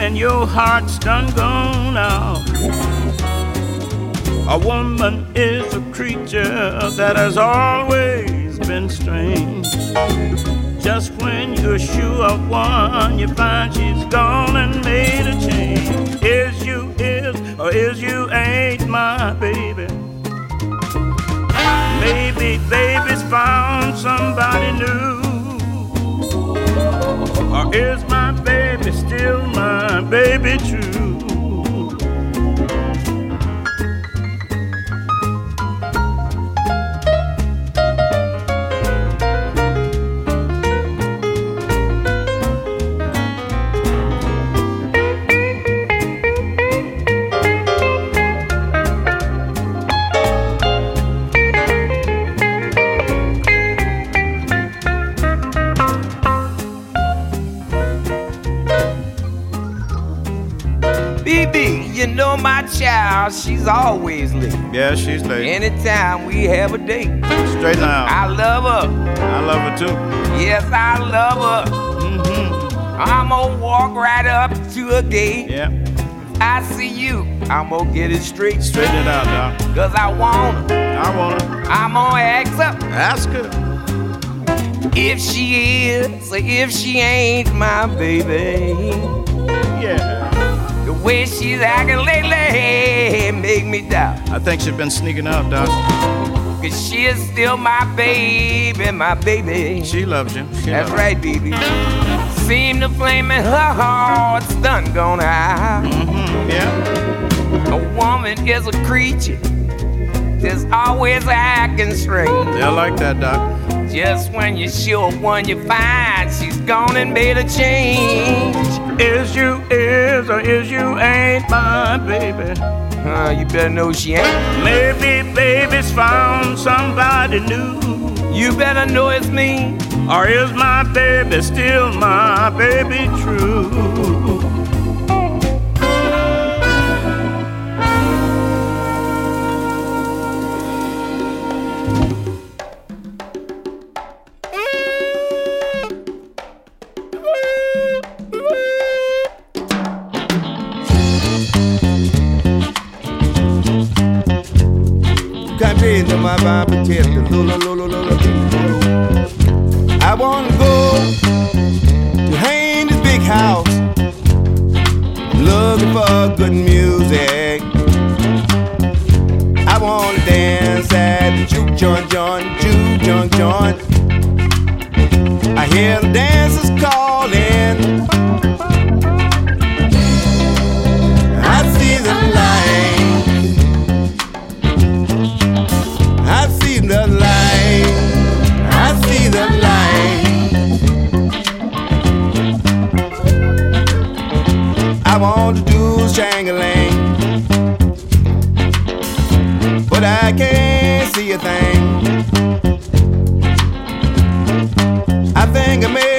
And your heart's done gone out. A woman is a creature that has always been strange. Just when you're sure of one, you find she's gone and made a change. Is you is or is you ain't my baby? Maybe baby's found somebody new. Or is my baby still my baby true? She's always late. Yeah, she's late. Anytime we have a date, Straight now. I love her. I love her too. Yes, I love her. Mm-hmm. I'm gonna walk right up to her gate. Yeah. I see you, I'm gonna get it straight. Straighten it out, Doc. Cause I want her. I want her. I'm gonna ask her Ask her. if she is or if she ain't my baby. Yeah. The way she's acting lately make me doubt. I think she's been sneaking out, Doc. Cause she is still my baby, my baby. She loves you. She That's loves right, baby. Seem the flame in her heart's done gone out. Mhm, Yeah. A woman is a creature that's always acting strange. They'll like that, Doc. Just when you're sure one you find, she's gone and made a change. Is you is or is you ain't my baby? Uh, you better know she ain't. Maybe baby's found somebody new. You better know it's me. Or is my baby still my baby true? To my Bible test. Lula, lula, lula. I wanna go to Haney's big house, looking for good music. I wanna dance at the juke joint, joint, juke joint, joint. I hear the dancers calling. I can't see a thing. I think I made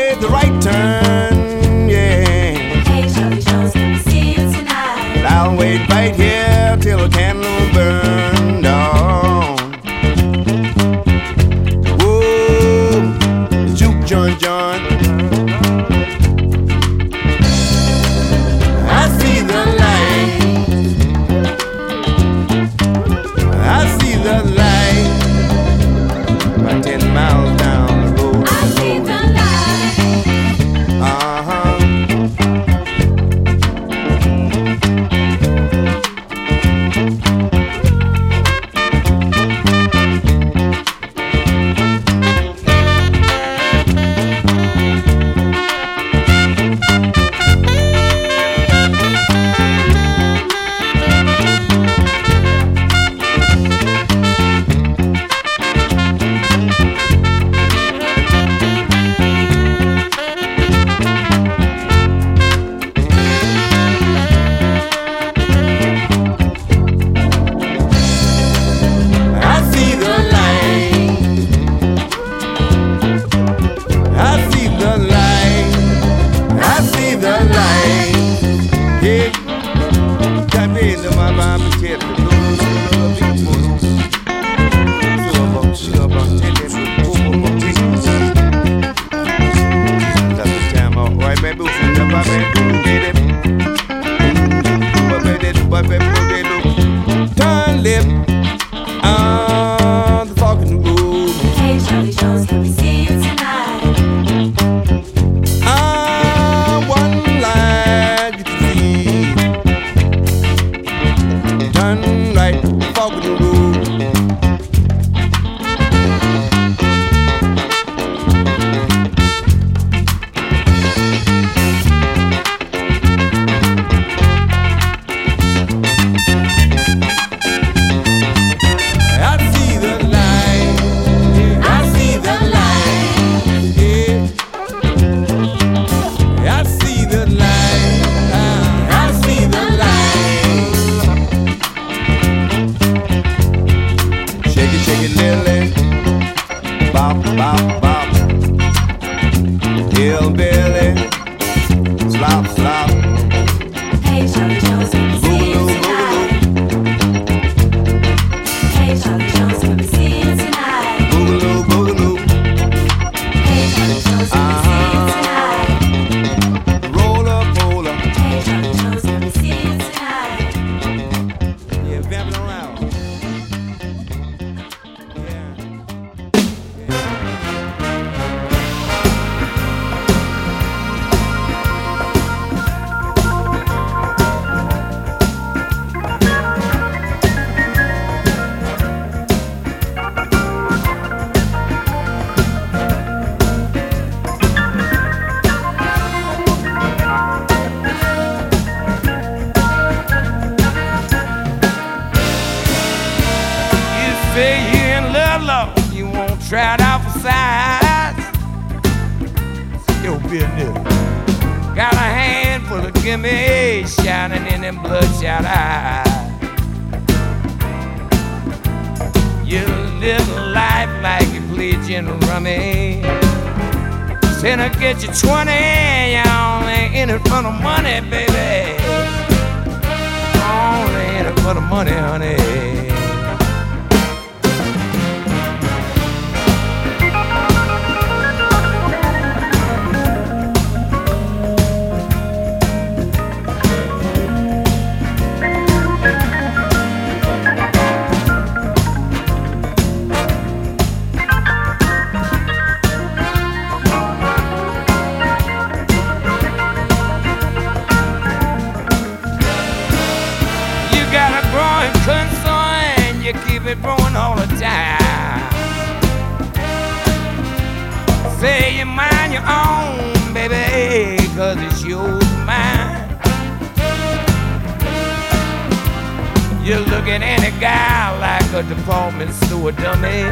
apartments through a dummy.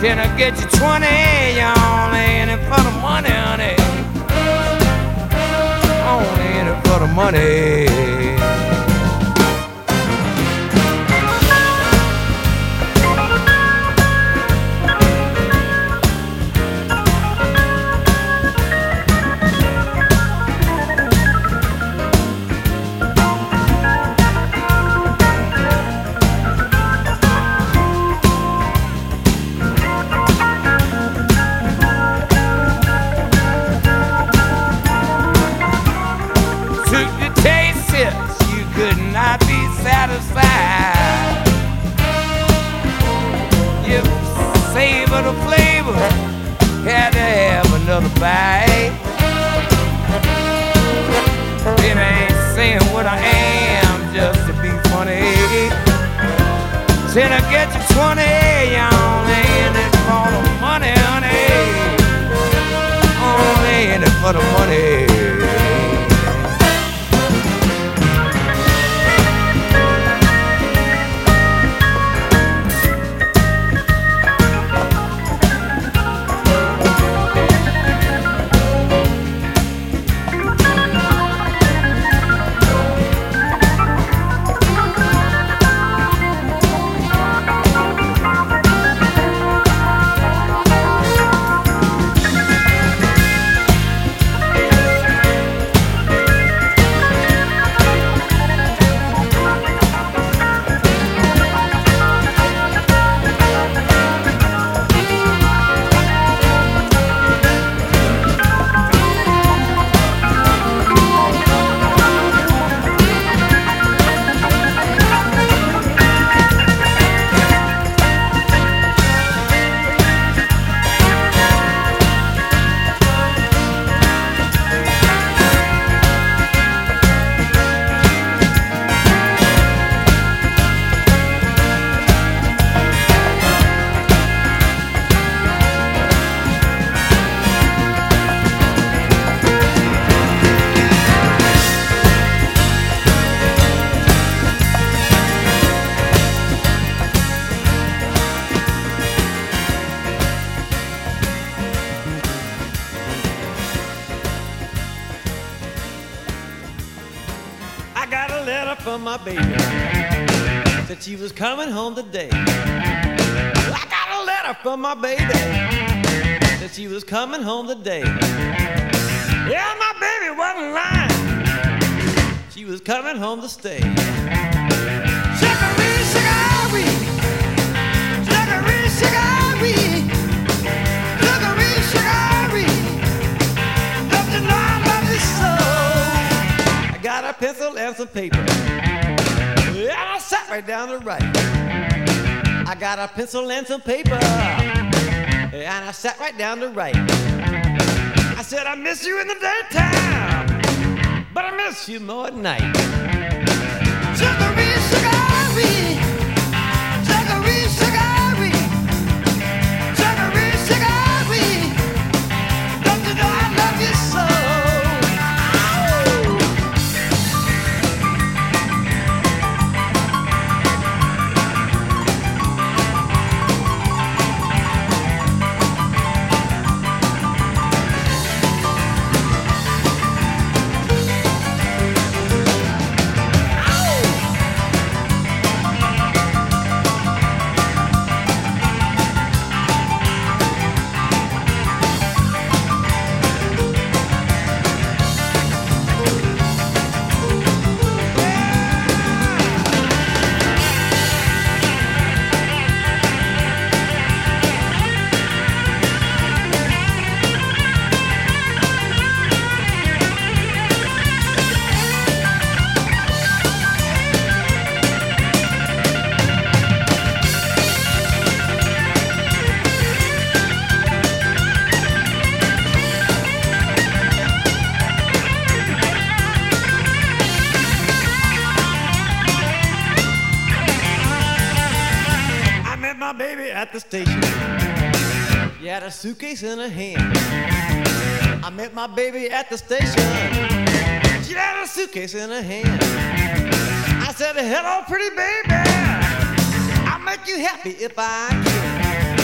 Can I get you 20? You're only in it for the money, honey. Only in it for the money. Coming home today. I got a letter from my baby. Said she was coming home today. Yeah, my baby wasn't lying. She was coming home to stay. Sugaree, sugaree. Sugaree, sugaree. Sugaree, sugaree. Don't you know I love? I got a pencil and some paper. And I sat right down to write. I got a pencil and some paper. And I sat right down to write. I said, I miss you in the daytime, but I miss you more at night. A suitcase in her hand. I met my baby at the station. She had a suitcase in her hand. I said, Hello, pretty baby. I'll make you happy if I can.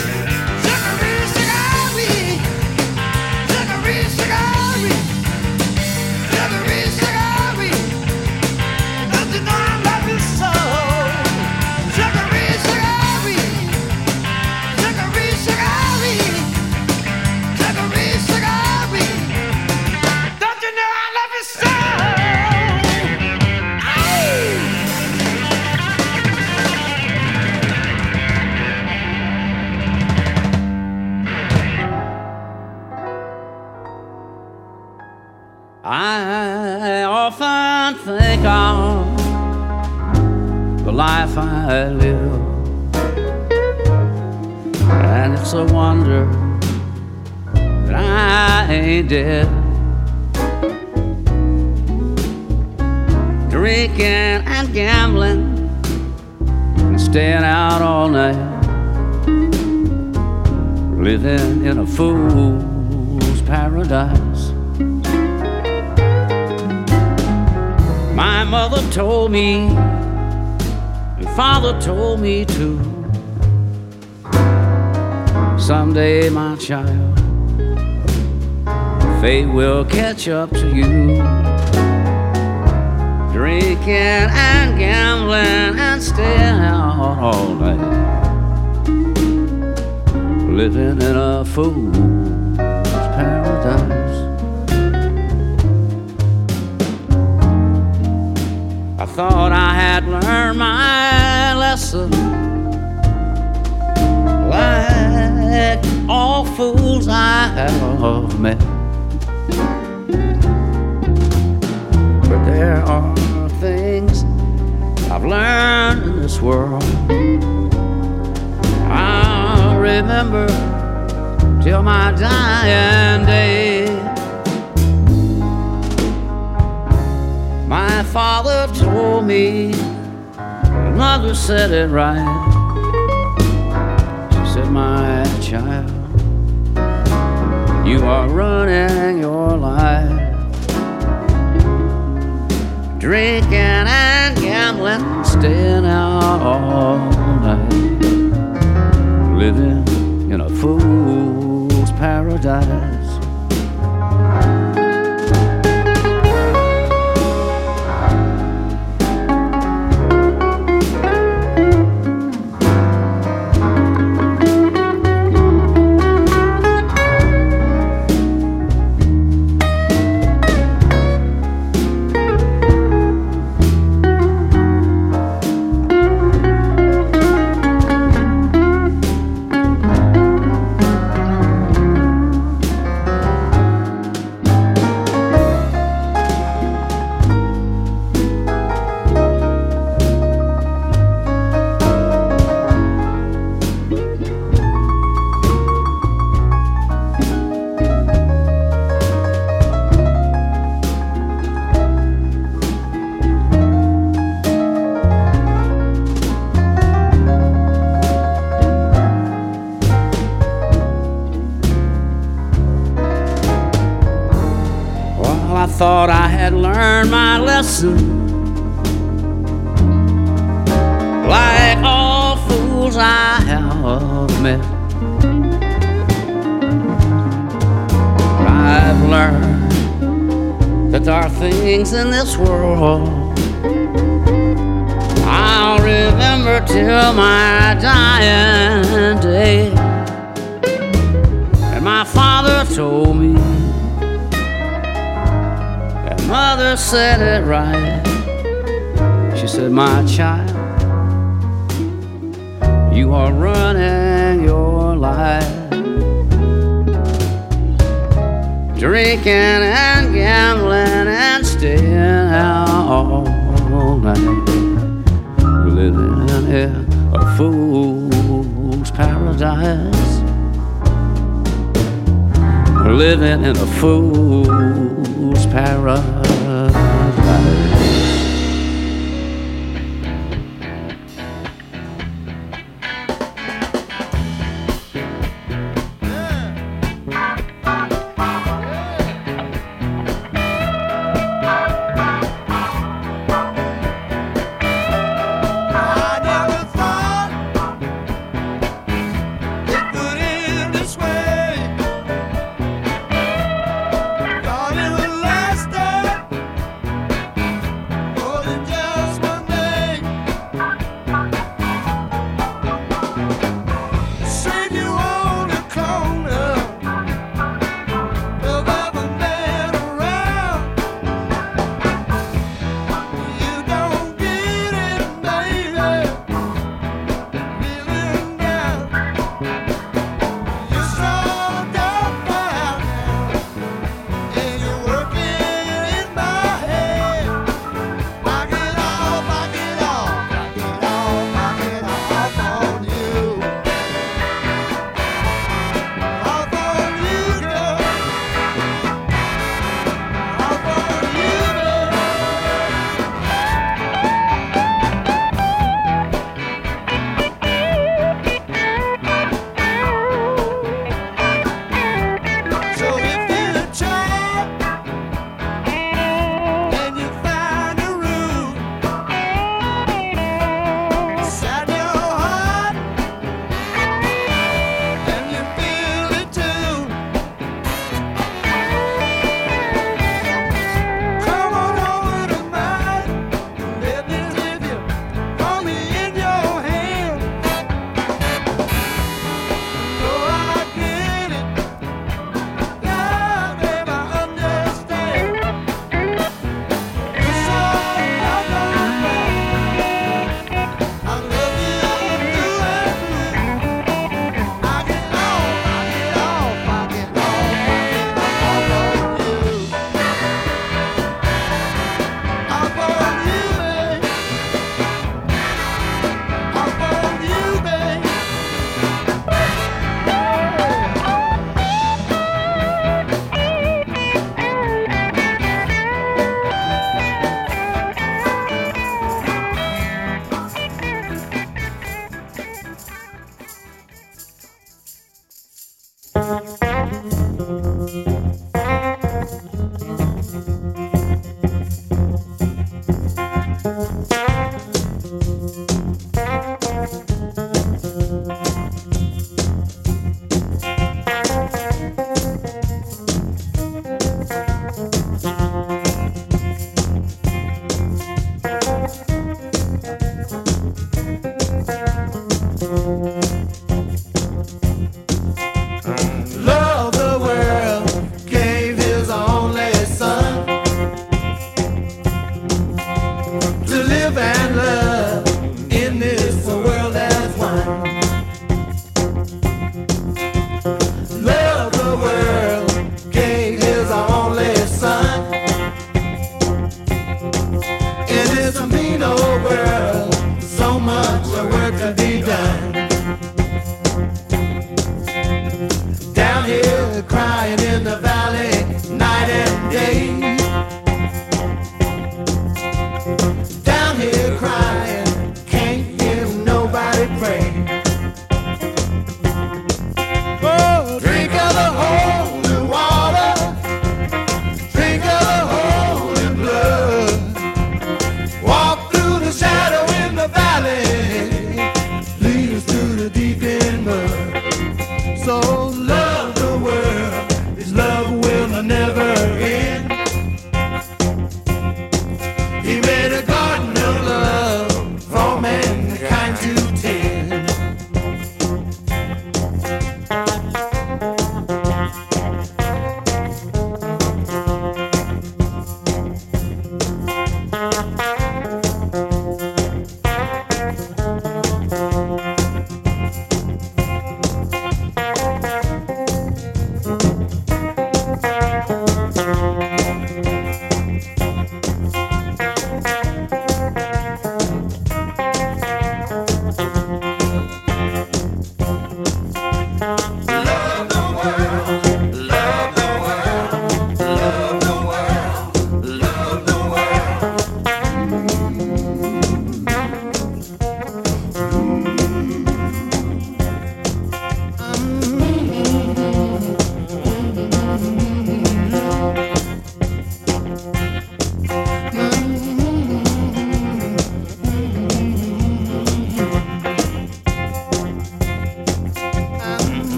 Sugaree, sugaree. Sugaree, sugaree. Life I live, and it's a wonder that I ain't dead. Drinking and gambling and staying out all night, living in a fool's paradise. My mother told me, father told me to. Someday, my child, fate will catch up to you. Drinking and gambling and staying out all night. Living in a fool's paradise. I thought I had learned my lesson. Like all fools I have met. But there are things I've learned in this world. I'll remember till my dying day. My father told me, mother said it right. She said, My child, you are running your life. Drinking and gambling, staying out all night. Living in a fool's paradise. learned my lesson. Like all fools I have met, I've learned that there are things in this world I'll remember till my dying day. And my father told me mother said it right. She said, My child, you are running your life. Drinking and gambling and staying out all night. Living in a fool's paradise. Living in a fool's paradise.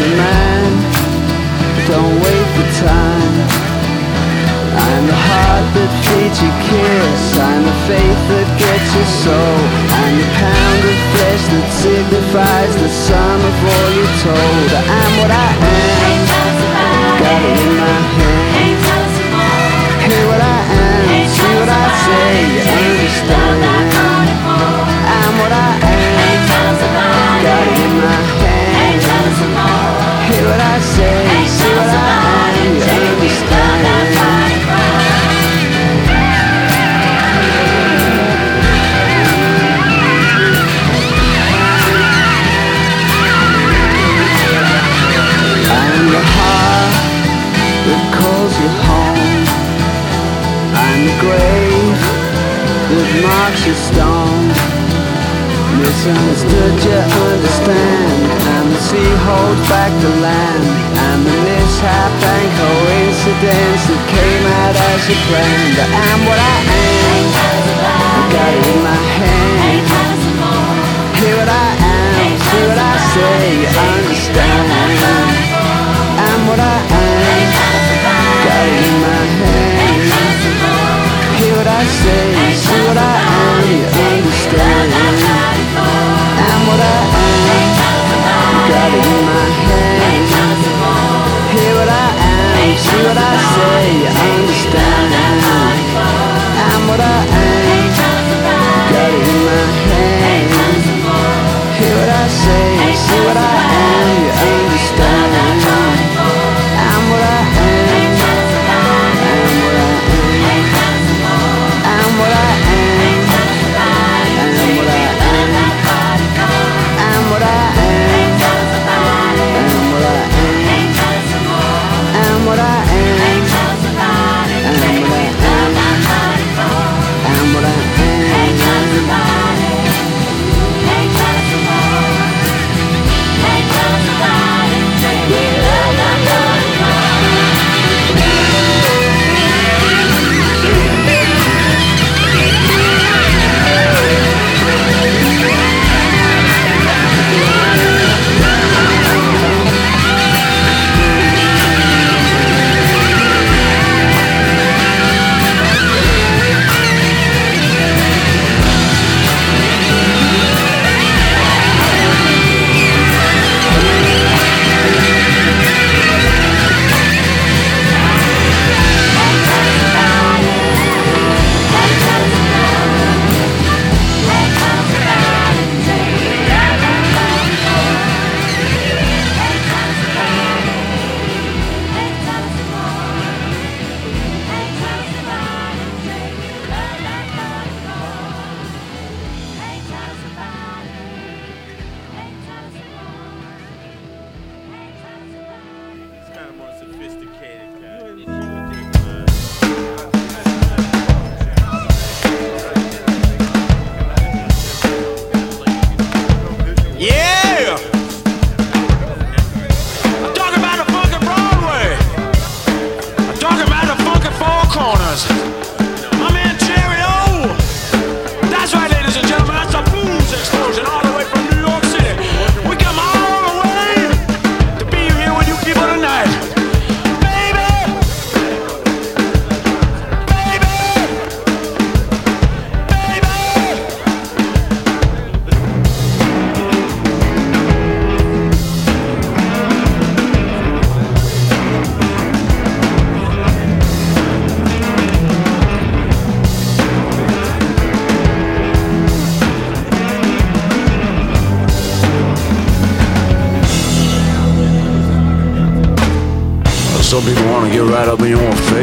The man. Don't wait for time. And the heart that feeds your kiss. And the faith that gets your soul. And the pound of flesh that signifies the sum of all you're told. I am. What I am got it in my hand. Hear what I am. See what I say. You understand. I'm what I am. Got it in my hand. Marks your stone. Misunderstood, you understand. And the sea holds back the land. And the mishap and coincidence That came out as you planned. I am what I am got it in my hand. What I am, what I say You understand. I'm what I am Got it in my hand. Hear what I say, see what I understand what I am Got my hand Hear what I See what I Understand what I am Got my hand Hear what I say See what I am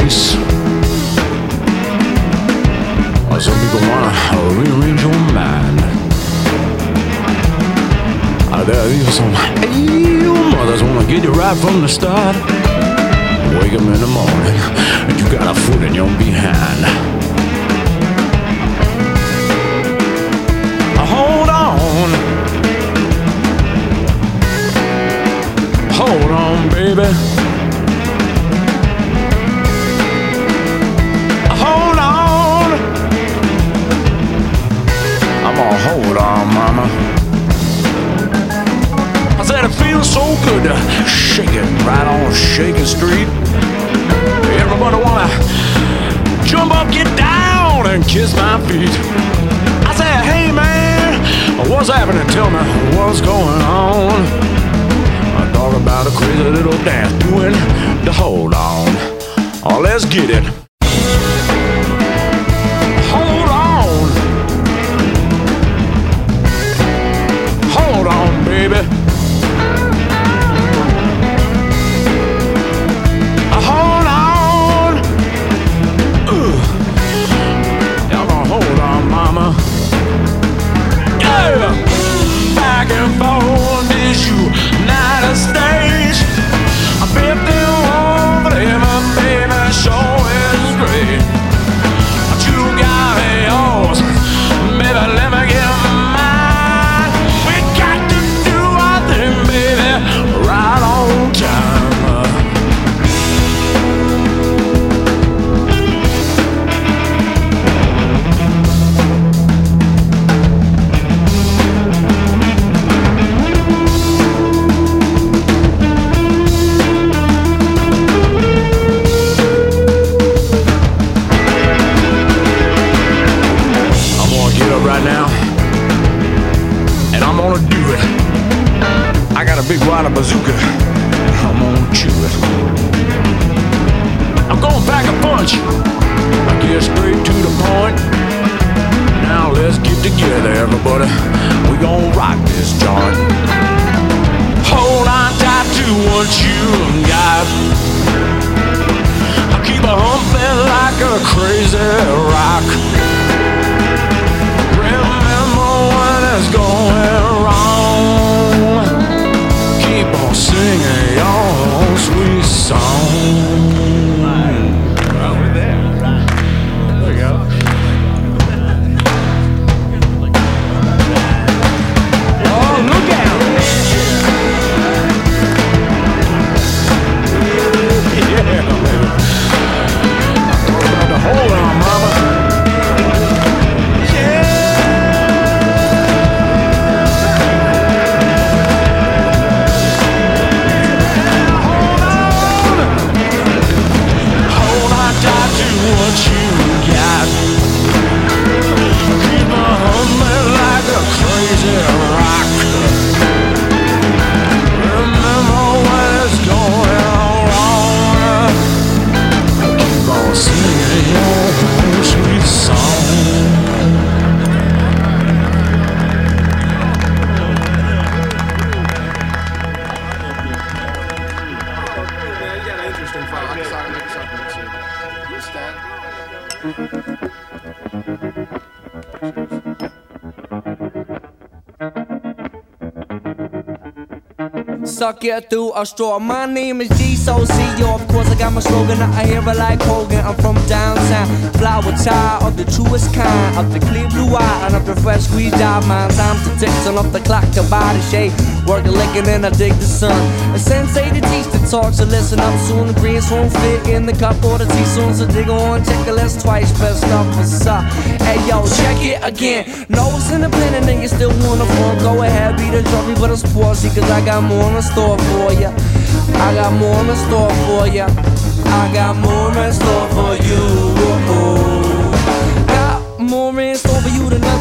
face. Some people wanna rearrange your mind. There are even some evil mothers wanna get you right from the start. Wake up in the morning, and you got a foot in your behind. shaking right on Shaking Street. Everybody wanna jump up, get down, and kiss my feet. I said, hey man, what's happening? Tell me what's going on. I thought about a crazy little dance doing the hold on. Oh, let's get it. Suck it through a straw. My name is G So C. Yo, of course I got my slogan. I hear it like Hogan. I'm from downtown. Flower child of the truest kind. Of the clear blue eye and of the fresh squeezed out mind. Time to tick, turn off the clock to body shape. Work the licking and I dig the sun. A sensei to teach the talk, so listen up soon. The greens won't fit in the cup or the tea soon. So dig on, check the list twice. Best stuff what's up. Hey yo, check it again. No, it's in the blending and you still wanna phone. Go ahead, be the trophy, but it's porsy. Cause I got more in the store for ya. I got more in the store for ya. I got more in store for you.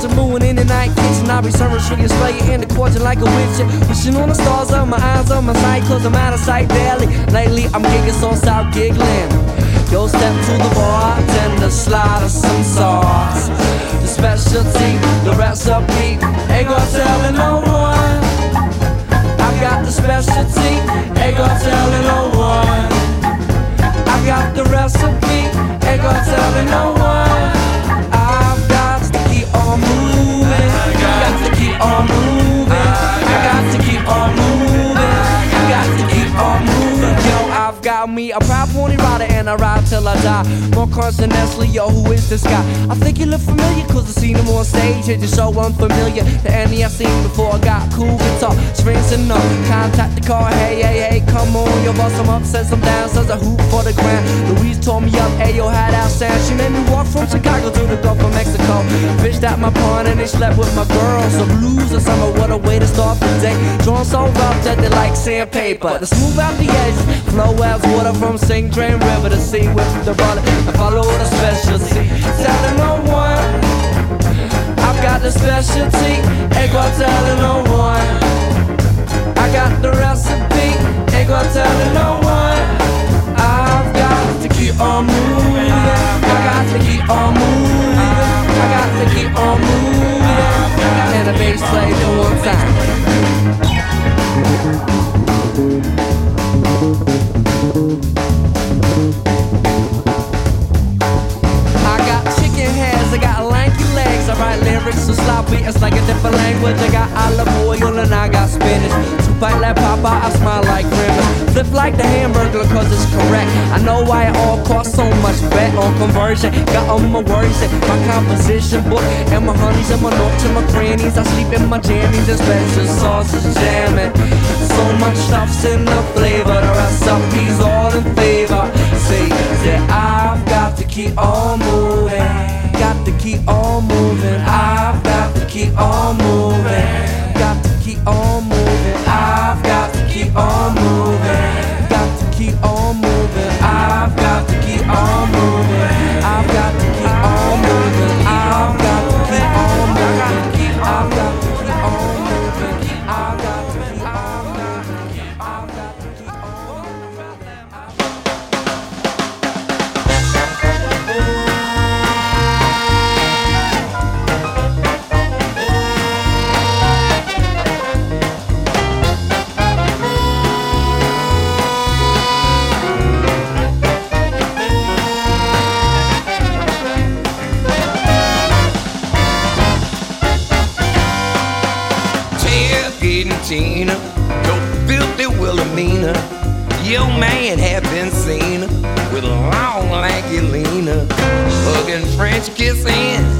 Than moving in the night kitchen. I'll be serving sugar slay in the kitchen like a witch. Wishing on the stars of my eyes on my sight, cause I'm out of sight daily. Lately, I'm gigging so south giggling. Yo, step to the bartender, slide us some sauce. The specialty, the recipe, ain't gonna tell it no one. I got the specialty, ain't gonna tell it no one. I got the recipe, ain't gonna tell it no one. I got to keep on moving, got to keep on moving. Yo, I've got me a proud pony rider and I ride till I die. More consonantly, yo, who is this guy? I think you look familiar cause I seen him on stage. It's just so unfamiliar to any I've seen before I got cool guitar. Strings and no contact the car. Hey, hey, hey, come on, yo, bust them up, set some down, says a hoop for the ground. Louise told me up, hey, yo, had out sound. She made me walk from Chicago to the Gulf of Mexico. Fished out my pond and they slept with my girl. So blues or summer, what a way to start the day. Drawn so rough that they like sandpaper. To smooth out the edges, flow as water from St. Drain River sea with the brother. I follow the specialty. Telling no one. I've got the specialty, ain't gonna tell no one. I got the recipe, ain't gonna tell no one. I've got to keep on moving. I got to keep on moving. I got to keep on moving. And the bass play the one time. Lyrics so sloppy, it's like a different language. I got olive oil and I got spinach. To bite like Papa, I smile like grimace. Flip like the hamburger, cause it's correct. I know why it all costs so much bet on conversion. Got all my worries in my composition book. And my honeys and my notes and my crannies. I sleep in my jammies and special sauces jamming. So much stuff's in the flavor, the recipe's all in favor. Say that I've got to keep on moving. Keep on moving. I've got to keep on moving. Got to keep on moving. I've got to keep on moving. Got to keep on moving. I've got to keep on moving. I've got to French kissing.